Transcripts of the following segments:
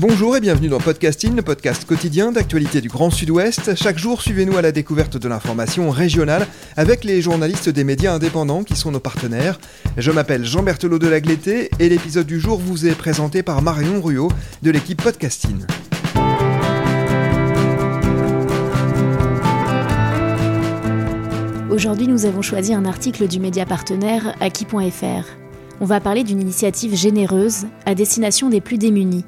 Bonjour et bienvenue dans Podcasting, le podcast quotidien d'actualité du Grand Sud-Ouest. Chaque jour, suivez-nous à la découverte de l'information régionale avec les journalistes des médias indépendants qui sont nos partenaires. Je m'appelle Jean Berthelot de Lagleté et l'épisode du jour vous est présenté par Marion Ruot de l'équipe Podcasting. Aujourd'hui, nous avons choisi un article du média partenaire Aki.fr. On va parler d'une initiative généreuse à destination des plus démunis.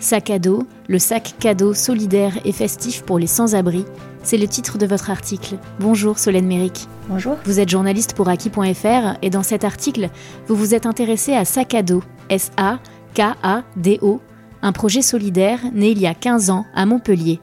Sac à dos, le sac cadeau solidaire et festif pour les sans-abri, c'est le titre de votre article. Bonjour Solène Méric. Bonjour. Vous êtes journaliste pour Aki.fr et dans cet article, vous vous êtes intéressé à Sac à dos, S-A-K-A-D-O, un projet solidaire né il y a 15 ans à Montpellier.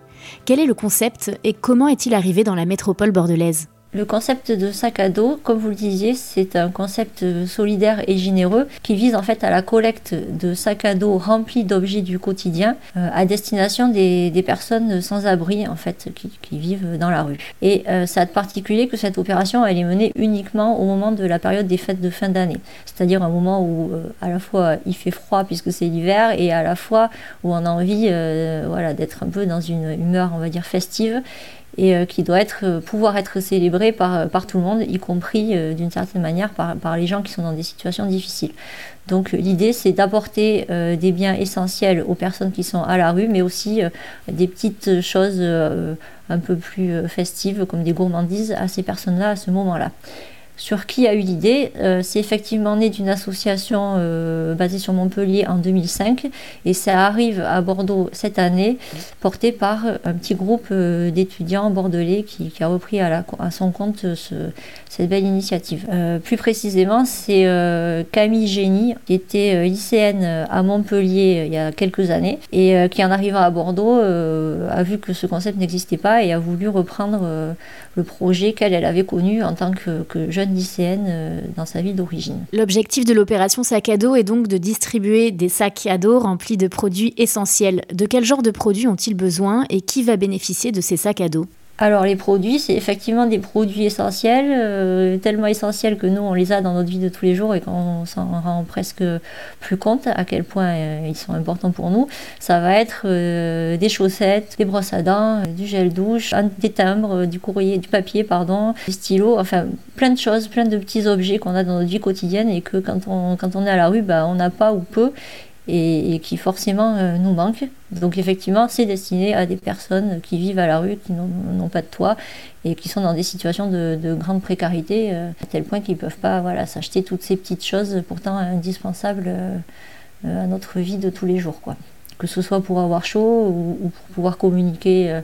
Quel est le concept et comment est-il arrivé dans la métropole bordelaise? Le concept de sac à dos, comme vous le disiez, c'est un concept solidaire et généreux qui vise en fait à la collecte de sacs à dos remplis d'objets du quotidien euh, à destination des, personnes sans abri en fait qui, qui vivent dans la rue. Et euh, ça a de particulier que cette opération elle est menée uniquement au moment de la période des fêtes de fin d'année, c'est-à-dire un moment où euh, à la fois il fait froid puisque c'est l'hiver et à la fois où on a envie euh, voilà d'être un peu dans une humeur on va dire festive et euh, qui doit euh, pouvoir être célébré par, par tout le monde, y compris euh, d'une certaine manière par, les gens qui sont dans des situations difficiles. Donc l'idée c'est d'apporter euh, des biens essentiels aux personnes qui sont à la rue, mais aussi euh, des petites choses euh, un peu plus festives comme des gourmandises à ces personnes-là à ce moment-là. Sur qui a eu l'idée euh, C'est effectivement né d'une association euh, basée sur Montpellier en 2005 et ça arrive à Bordeaux cette année, porté par un petit groupe euh, d'étudiants bordelais qui, a repris à, son compte ce, cette belle initiative. Plus précisément, c'est Camille Génie, qui était lycéenne à Montpellier il y a quelques années et qui en arrivant à Bordeaux a vu que ce concept n'existait pas et a voulu reprendre le projet qu'elle elle avait connu en tant que jeune lycéenne dans sa ville d'origine. L'objectif de l'opération sac à dos est donc de distribuer des sacs à dos remplis de produits essentiels. De quel genre de produits ont-ils besoin et qui va bénéficier de ces sacs à dos? Alors les produits, c'est effectivement des produits essentiels, euh, tellement essentiels que nous, on les a dans notre vie de tous les jours et qu'on s'en rend presque plus compte à quel point euh, ils sont importants pour nous. Ça va être euh, des chaussettes, des brosses à dents, du gel douche, des timbres, du courrier, du papier, pardon, des stylos, enfin plein de choses, plein de petits objets qu'on a dans notre vie quotidienne et que quand on, est à la rue, bah, on n'a pas ou peu et, qui forcément euh, nous manquent. Donc effectivement, c'est destiné à des personnes qui vivent à la rue, qui n'ont pas de toit et qui sont dans des situations de, de grande précarité, euh, à tel point qu'ils ne peuvent pas voilà, s'acheter toutes ces petites choses pourtant indispensables euh, à notre vie de tous les jours. Quoi. Que ce soit pour avoir chaud ou, ou pour pouvoir communiquer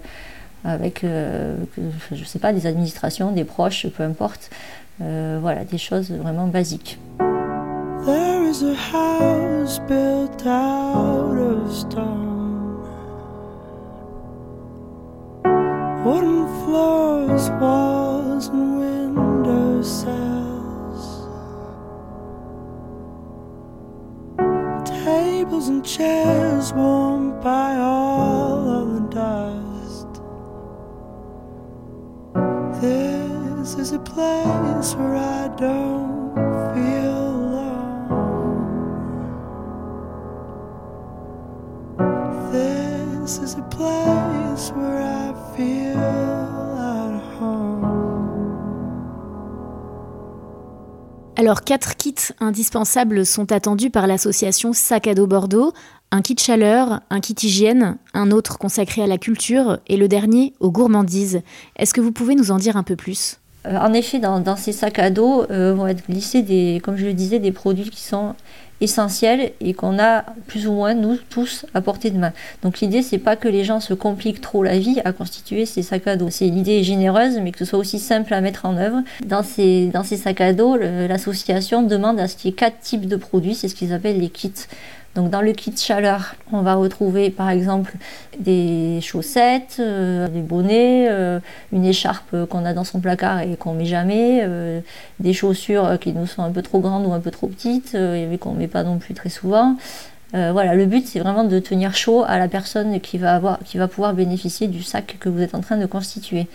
avec, je sais pas, des administrations, des proches, peu importe. Voilà, des choses vraiment basiques. There is a house built out of stone. Wooden floors, walls, and window sills. Tables and chairs warmed by all of the dust. This is a place where I don't This is a place where I feel at home. Alors, quatre kits indispensables sont attendus par l'association Sac à dos Bordeaux. Un kit chaleur, un kit hygiène, un autre consacré à la culture et le dernier aux gourmandises. Est-ce que vous pouvez nous en dire un peu plus? Euh, En effet, dans, dans, ces sacs à dos euh, vont être glissés, des, comme je le disais, des produits qui sont essentiels et qu'on a plus ou moins nous tous à portée de main. Donc l'idée c'est pas que les gens se compliquent trop la vie à constituer ces sacs à dos. C'est l'idée généreuse mais que ce soit aussi simple à mettre en œuvre. Dans ces, dans ces sacs à dos, l'association demande à ce qu'il y ait quatre types de produits, c'est ce qu'ils appellent les kits. Donc dans le kit chaleur, on va retrouver par exemple des chaussettes, euh, des bonnets, euh, une écharpe qu'on a dans son placard et qu'on met jamais, euh, des chaussures qui nous sont un peu trop grandes ou un peu trop petites et qu'on met pas non plus très souvent. voilà, le but c'est vraiment de tenir chaud à la personne qui va, avoir, qui va pouvoir bénéficier du sac que vous êtes en train de constituer.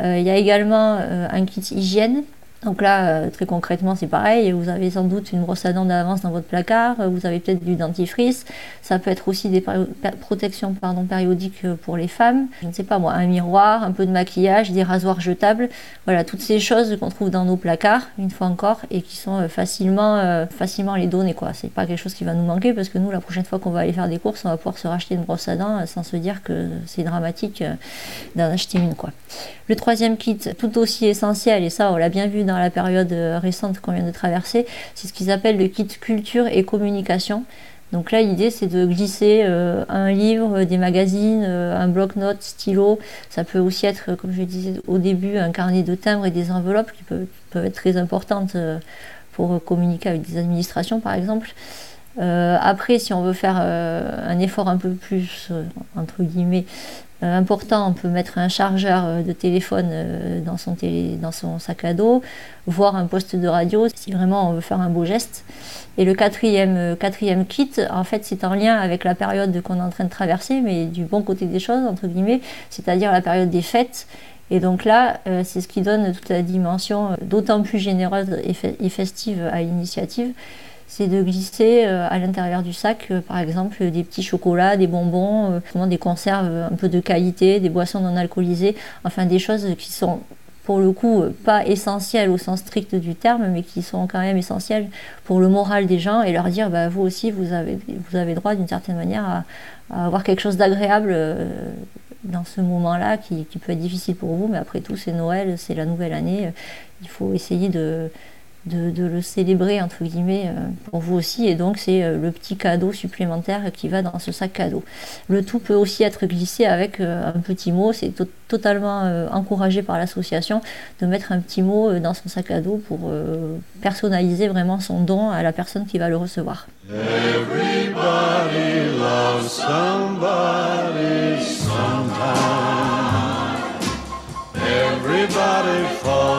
Il y a également un kit hygiène donc là, euh, très concrètement, c'est pareil. Vous avez sans doute une brosse à dents d'avance dans votre placard. Euh, vous avez peut-être du dentifrice. Ça peut être aussi des protections pardon, périodiques euh, pour les femmes. Je ne sais pas moi, un miroir, un peu de maquillage, des rasoirs jetables. Voilà, toutes ces choses qu'on trouve dans nos placards, une fois encore, et qui sont facilement, facilement les donner. Quoi. C'est pas quelque chose qui va nous manquer parce que nous, la prochaine fois qu'on va aller faire des courses, on va pouvoir se racheter une brosse à dents sans se dire que c'est dramatique d'en acheter une. Le troisième kit, tout aussi essentiel, et ça, on l'a bien vu dans la période euh, récente qu'on vient de traverser, c'est ce qu'ils appellent le kit culture et communication. Donc là, l'idée, c'est de glisser euh, un livre, des magazines, euh, un bloc-notes, stylo. Ça peut aussi être, comme je disais au début, un carnet de timbres et des enveloppes qui peuvent, être très importantes pour communiquer avec des administrations, par exemple. Après, si on veut faire un effort un peu plus, entre guillemets, euh, important, on peut mettre un chargeur euh, de téléphone euh, dans son, dans son sac à dos, voire un poste de radio si vraiment on veut faire un beau geste. Et le quatrième, quatrième kit, en fait, c'est en lien avec la période qu'on est en train de traverser, mais du bon côté des choses, entre guillemets, c'est-à-dire la période des fêtes. Et donc là, c'est ce qui donne toute la dimension d'autant plus généreuse et festive à l'initiative c'est de glisser euh, à l'intérieur du sac, euh, par exemple, des petits chocolats, des bonbons, euh, des conserves un peu de qualité, des boissons non alcoolisées, enfin des choses qui sont pour le coup pas essentielles au sens strict du terme, mais qui sont quand même essentielles pour le moral des gens et leur dire bah, vous aussi vous avez, vous avez droit d'une certaine manière à, avoir quelque chose d'agréable dans ce moment-là qui, qui, peut être difficile pour vous, mais après tout c'est Noël, c'est la nouvelle année, il faut essayer de, de, le célébrer entre guillemets euh, pour vous aussi et donc c'est euh, le petit cadeau supplémentaire qui va dans ce sac cadeau. Le tout peut aussi être glissé avec euh, un petit mot, c'est totalement encouragé par l'association de mettre un petit mot dans son sac à dos pour personnaliser vraiment son don à la personne qui va le recevoir. Everybody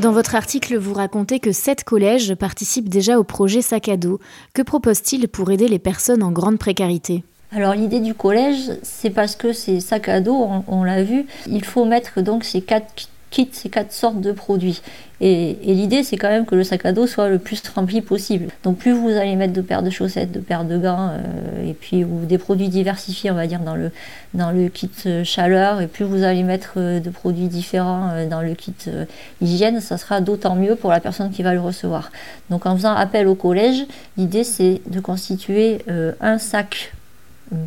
Dans votre article, vous racontez que sept collèges participent déjà au projet Sac à dos. Que propose-t-il pour aider les personnes en grande précarité? Alors l'idée du collège, c'est parce que ces sacs à dos, on, l'a vu, il faut mettre donc ces quatre kits, ces quatre sortes de produits. Et, l'idée, c'est quand même que le sac à dos soit le plus rempli possible. Donc plus vous allez mettre de paires de chaussettes, de paires de gants, euh, et puis ou des produits diversifiés, on va dire, dans le, dans le kit euh, chaleur, et plus vous allez mettre euh, de produits différents dans le kit hygiène, ça sera d'autant mieux pour la personne qui va le recevoir. Donc en faisant appel au collège, l'idée, c'est de constituer un sac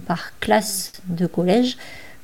par classe de collège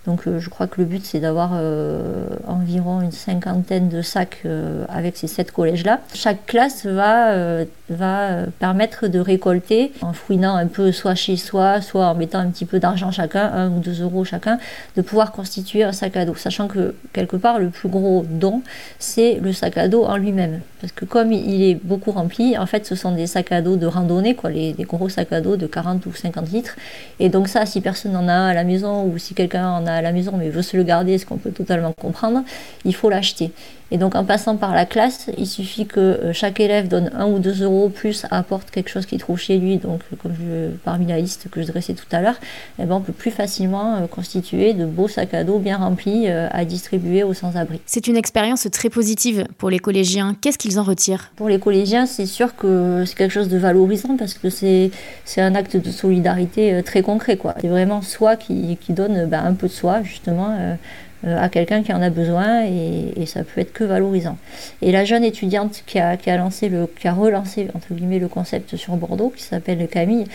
donc euh, je crois que le but c'est d'avoir euh, environ une cinquantaine de sacs euh, avec ces sept collèges-là. Chaque classe va, va permettre de récolter en fouinant un peu soit chez soi, soit en mettant un petit peu d'argent chacun, un ou deux euros chacun, de pouvoir constituer un sac à dos. Sachant que quelque part le plus gros don c'est le sac à dos en lui-même. Parce que comme il est beaucoup rempli, en fait ce sont des sacs à dos de randonnée, quoi, les, gros sacs à dos de 40 ou 50 litres. Et donc ça, si personne n'en a à la maison ou si quelqu'un en a à la maison mais veut se le garder, ce qu'on peut totalement comprendre, il faut l'acheter. Et donc en passant par la classe, il suffit que euh, chaque élève donne un ou deux euros plus apporte quelque chose qu'il trouve chez lui. Donc comme je, parmi la liste que je dressais tout à l'heure, eh ben, on peut plus facilement euh, constituer de beaux sacs à dos bien remplis euh, à distribuer aux sans-abri. C'est une expérience très positive pour les collégiens. Qu'est-ce qu'ils en retirent? Pour les collégiens, c'est sûr que c'est quelque chose de valorisant parce que c'est un acte de solidarité très concret. C'est vraiment soi qui, qui donne ben, un peu de justement, euh, euh, à quelqu'un qui en a besoin et, et, ça peut être que valorisant. Et la jeune étudiante qui a, qui a, lancé le, qui a relancé entre guillemets le concept sur Bordeaux, qui s'appelle Camille,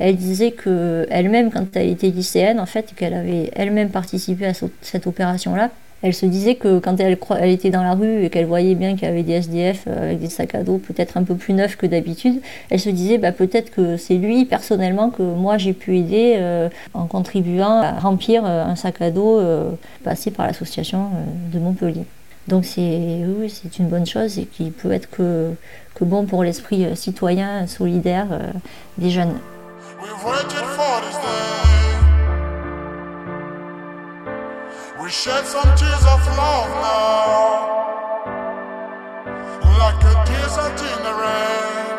elle disait que elle-même, quand elle était lycéenne, en fait, qu'elle avait elle-même participé à cette opération-là, elle se disait que quand elle, était dans la rue et qu'elle voyait bien qu'il y avait des SDF euh, avec des sacs à dos peut-être un peu plus neufs que d'habitude, elle se disait bah, peut-être que c'est lui personnellement que moi j'ai pu aider euh, en contribuant à remplir euh, un sac à dos passé par l'association de Montpellier. Donc c'est oui, c'est une bonne chose et qui peut être que, bon pour l'esprit citoyen, solidaire des jeunes. Shed some tears of love now, like a desert in the rain.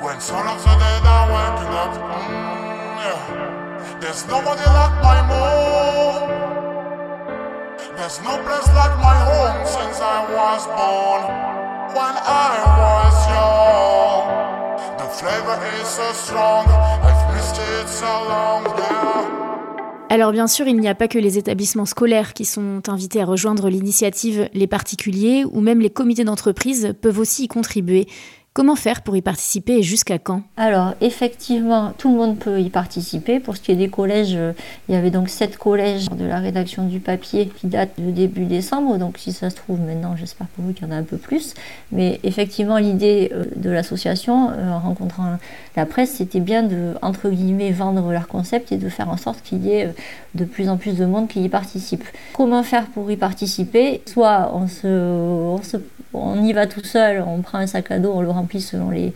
When of the dead are waking up, mm, yeah. there's nobody like my mom. There's no place like my home since I was born. When I was young, the flavor is so strong. I've missed it so long, yeah. Alors bien sûr, il n'y a pas que les établissements scolaires qui sont invités à rejoindre l'initiative, les particuliers ou même les comités d'entreprise peuvent aussi y contribuer. Comment faire pour y participer et jusqu'à quand? Alors, effectivement, tout le monde peut y participer. Pour ce qui est des collèges, euh, il y avait donc sept collèges de la rédaction du papier qui datent de début décembre. Donc, si ça se trouve maintenant, j'espère pour vous qu'il y en a un peu plus. Mais effectivement, l'idée euh, de l'association, euh, en rencontrant la presse, c'était bien de, entre guillemets, vendre leur concept et de faire en sorte qu'il y ait de plus en plus de monde qui y participe. Comment faire pour y participer? Soit on se, on y va tout seul, on prend un sac à dos, on le selon les,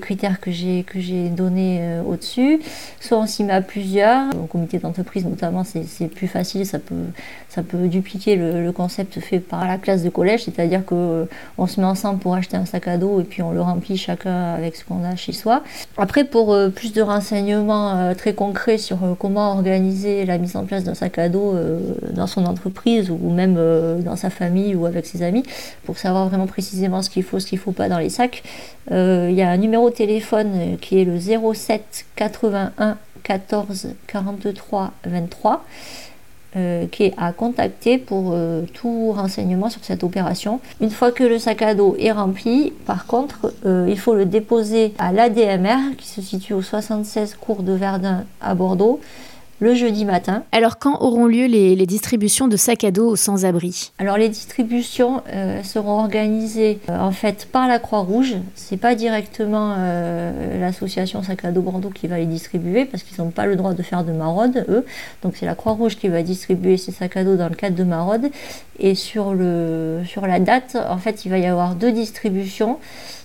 critères que j'ai que j'ai donnés euh, au-dessus. Soit on s'y met à plusieurs, au comité d'entreprise notamment, c'est plus facile, ça peut ça peut dupliquer le, concept fait par la classe de collège, c'est-à-dire que euh, on se met ensemble pour acheter un sac à dos et puis on le remplit chacun avec ce qu'on a chez soi. Après, pour euh, plus de renseignements très concrets sur comment organiser la mise en place d'un sac à dos dans son entreprise ou même dans sa famille ou avec ses amis, pour savoir vraiment précisément ce qu'il faut, ce qu'il ne faut pas dans les sacs, il y a un numéro de téléphone qui est le 07 81 14 43 23. Euh, qui est à contacter pour euh, tout renseignement sur cette opération. Une fois que le sac à dos est rempli, par contre, euh, il faut le déposer à l'ADMR qui se situe au 76 cours de Verdun à Bordeaux le jeudi matin. Alors quand auront lieu les, les distributions de sacs à dos aux sans-abri? Alors les distributions euh, seront organisées euh, en fait par la Croix-Rouge. C'est pas directement euh, l'association Sac à dos Bordeaux qui va les distribuer parce qu'ils n'ont pas le droit de faire de maraude eux. Donc c'est la Croix-Rouge qui va distribuer ces sacs à dos dans le cadre de maraude. Et sur le sur la date, en fait, il va y avoir deux distributions.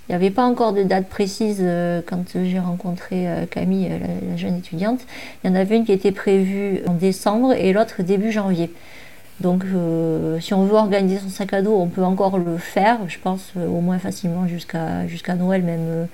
Il n'y avait pas encore de date précise euh, quand j'ai rencontré euh, Camille, la, la, jeune étudiante. Il y en avait une qui était prévue en décembre et l'autre début janvier. Donc euh, si on veut organiser son sac à dos, on peut encore le faire, je pense au moins facilement jusqu'à jusqu'à Noël, même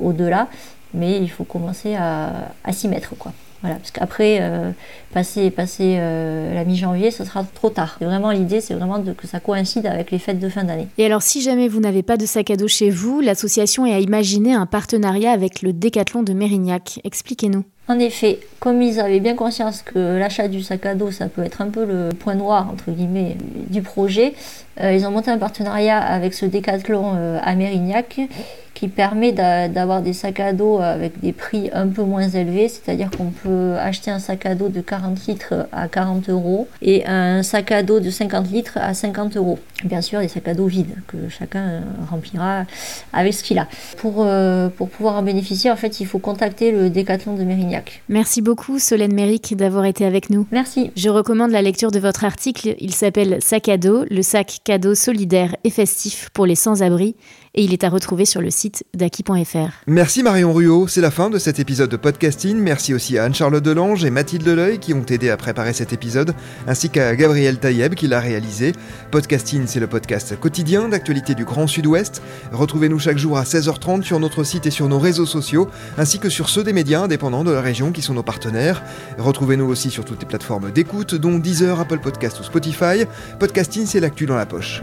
au-delà. Mais il faut commencer à, à s'y mettre. quoi. Voilà, parce qu'après, euh, passer, passer euh, la mi-janvier, ce sera trop tard. Et vraiment, l'idée, c'est vraiment de, que ça coïncide avec les fêtes de fin d'année. Et alors, si jamais vous n'avez pas de sac à dos chez vous, l'association a imaginé un partenariat avec le Décathlon de Mérignac. Expliquez-nous. En effet, comme ils avaient bien conscience que l'achat du sac à dos, ça peut être un peu le point noir, entre guillemets, du projet, euh, ils ont monté un partenariat avec ce Décathlon à Mérignac qui permet d'avoir des sacs à dos avec des prix un peu moins élevés, c'est-à-dire qu'on peut acheter un sac à dos de 40 litres à 40 euros et un sac à dos de 50 litres à 50 euros. Bien sûr, des sacs à dos vides que chacun remplira avec ce qu'il a. Pour, euh, pour pouvoir en bénéficier, en fait, il faut contacter le Décathlon de Mérignac. Merci beaucoup, Solène Méric, d'avoir été avec nous. Merci. Je recommande la lecture de votre article. Il s'appelle Sac à dos, le sac cadeau solidaire et festif pour les sans-abri et il est à retrouver sur le site d'Aki.fr. Merci Marion Ruot, c'est la fin de cet épisode de podcasting. Merci aussi à Anne-Charlotte Delange et Mathilde Leleuil qui ont aidé à préparer cet épisode, ainsi qu'à Gabriel Taïeb qui l'a réalisé. Podcasting, c'est le podcast quotidien d'actualité du Grand Sud-Ouest. Retrouvez-nous chaque jour à 16h30 sur notre site et sur nos réseaux sociaux, ainsi que sur ceux des médias indépendants de la région qui sont nos partenaires. Retrouvez-nous aussi sur toutes les plateformes d'écoute, dont Deezer, Apple Podcast ou Spotify. Podcasting, c'est l'actu dans la poche.